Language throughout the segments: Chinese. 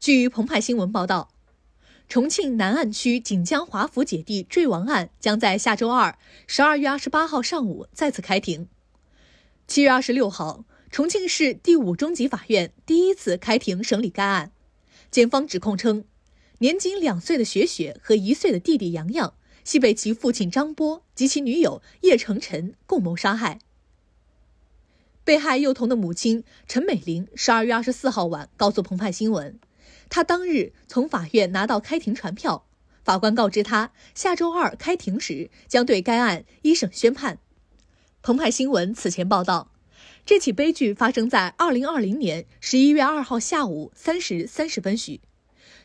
据澎湃新闻报道，重庆南岸区锦江华府姐弟坠亡案将在下周二（十二月二十八号）上午再次开庭。七月二十六号，重庆市第五中级法院第一次开庭审理该案。检方指控称，年仅两岁的雪雪和一岁的弟弟洋洋系被其父亲张波及其女友叶成晨共谋杀害。被害幼童的母亲陈美玲十二月二十四号晚告诉澎湃新闻，他当日从法院拿到开庭传票，法官告知他下周二开庭时将对该案一审宣判。澎湃新闻此前报道，这起悲剧发生在二零二零年十一月二号下午三时三十分许。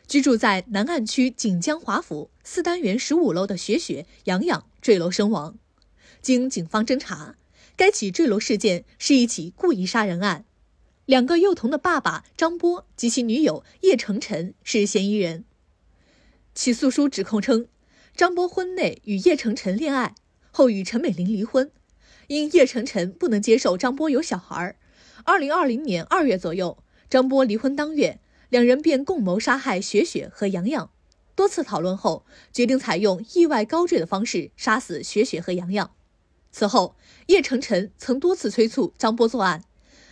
居住在南岸区锦江华府四单元十五楼的雪雪、洋洋坠楼身亡。经警方侦查，该起坠楼事件是一起故意杀人案，两个幼童的爸爸张波及其女友叶成晨是嫌疑人。起诉书指控称，张波婚内与叶成晨恋爱后与陈美玲离婚。因叶成晨不能接受张波有小孩，二零二零年二月左右，张波离婚当月，两人便共谋杀害雪雪和洋洋。多次讨论后，决定采用意外高坠的方式杀死雪雪和洋洋。此后，叶成晨曾多次催促张波作案。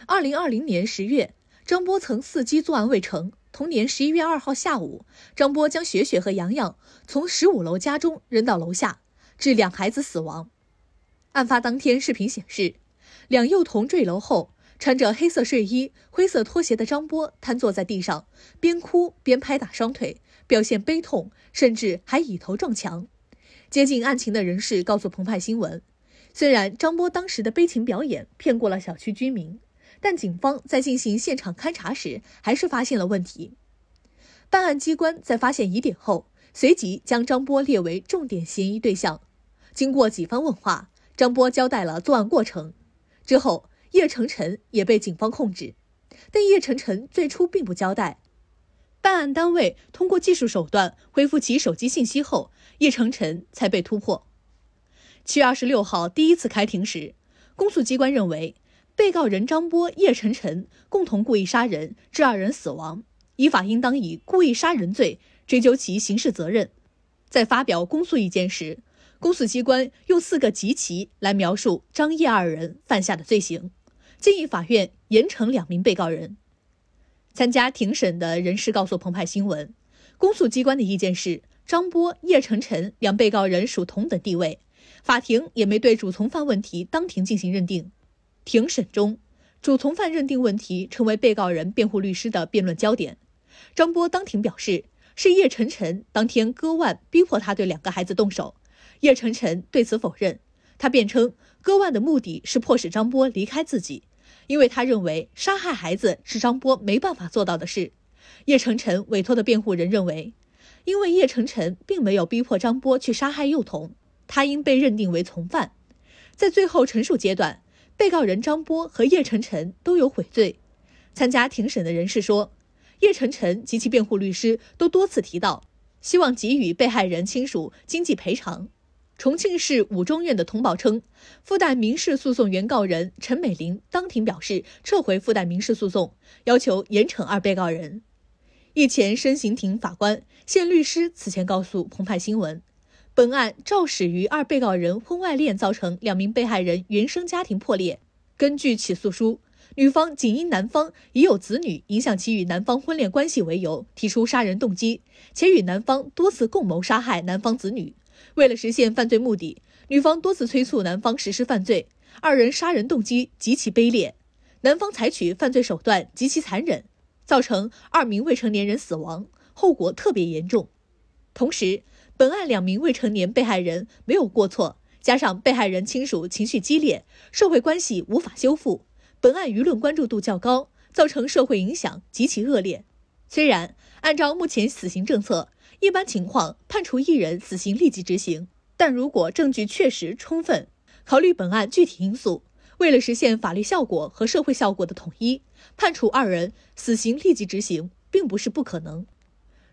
二零二零年十月，张波曾伺机作案未成。同年十一月二号下午，张波将雪雪和洋洋从十五楼家中扔到楼下，致两孩子死亡。案发当天，视频显示，两幼童坠楼后，穿着黑色睡衣、灰色拖鞋的张波瘫坐在地上，边哭边拍打双腿，表现悲痛，甚至还以头撞墙。接近案情的人士告诉澎湃新闻，虽然张波当时的悲情表演骗过了小区居民，但警方在进行现场勘查时，还是发现了问题。办案机关在发现疑点后，随即将张波列为重点嫌疑对象。经过几番问话。张波交代了作案过程，之后叶成晨也被警方控制，但叶成晨最初并不交代。办案单位通过技术手段恢复其手机信息后，叶成晨才被突破。七月二十六号第一次开庭时，公诉机关认为被告人张波、叶晨晨共同故意杀人，致二人死亡，依法应当以故意杀人罪追究其刑事责任。在发表公诉意见时，公诉机关用四个极其来描述张叶二人犯下的罪行，建议法院严惩两名被告人。参加庭审的人士告诉澎湃新闻，公诉机关的意见是张波、叶晨晨两被告人属同等地位，法庭也没对主从犯问题当庭进行认定。庭审中，主从犯认定问题成为被告人辩护律师的辩论焦点。张波当庭表示，是叶晨晨当天割腕逼迫他对两个孩子动手。叶晨晨对此否认，他辩称割腕的目的是迫使张波离开自己，因为他认为杀害孩子是张波没办法做到的事。叶晨晨委托的辩护人认为，因为叶晨晨并没有逼迫张波去杀害幼童，他应被认定为从犯。在最后陈述阶段，被告人张波和叶晨晨都有悔罪。参加庭审的人士说，叶晨晨及其辩护律师都多次提到，希望给予被害人亲属经济赔偿。重庆市五中院的通报称，附带民事诉讼原告人陈美玲当庭表示撤回附带民事诉讼，要求严惩二被告人。一前申刑庭法官、现律师此前告诉澎湃新闻，本案肇始于二被告人婚外恋，造成两名被害人原生家庭破裂。根据起诉书，女方仅因男方已有子女，影响其与男方婚恋关系为由，提出杀人动机，且与男方多次共谋杀害男方子女。为了实现犯罪目的，女方多次催促男方实施犯罪，二人杀人动机极其卑劣，男方采取犯罪手段极其残忍，造成二名未成年人死亡，后果特别严重。同时，本案两名未成年被害人没有过错，加上被害人亲属情绪激烈，社会关系无法修复，本案舆论关注度较高，造成社会影响极其恶劣。虽然按照目前死刑政策，一般情况判处一人死刑立即执行，但如果证据确实充分，考虑本案具体因素，为了实现法律效果和社会效果的统一，判处二人死刑立即执行并不是不可能。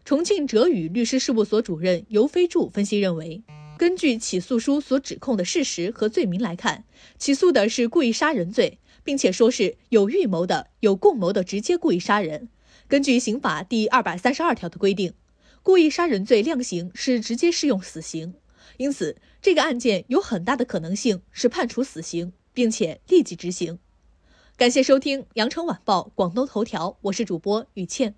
重庆哲宇律师事务所主任尤飞柱分析认为，根据起诉书所指控的事实和罪名来看，起诉的是故意杀人罪，并且说是有预谋的、有共谋的直接故意杀人。根据刑法第二百三十二条的规定，故意杀人罪量刑是直接适用死刑，因此这个案件有很大的可能性是判处死刑，并且立即执行。感谢收听《羊城晚报广东头条》，我是主播雨倩。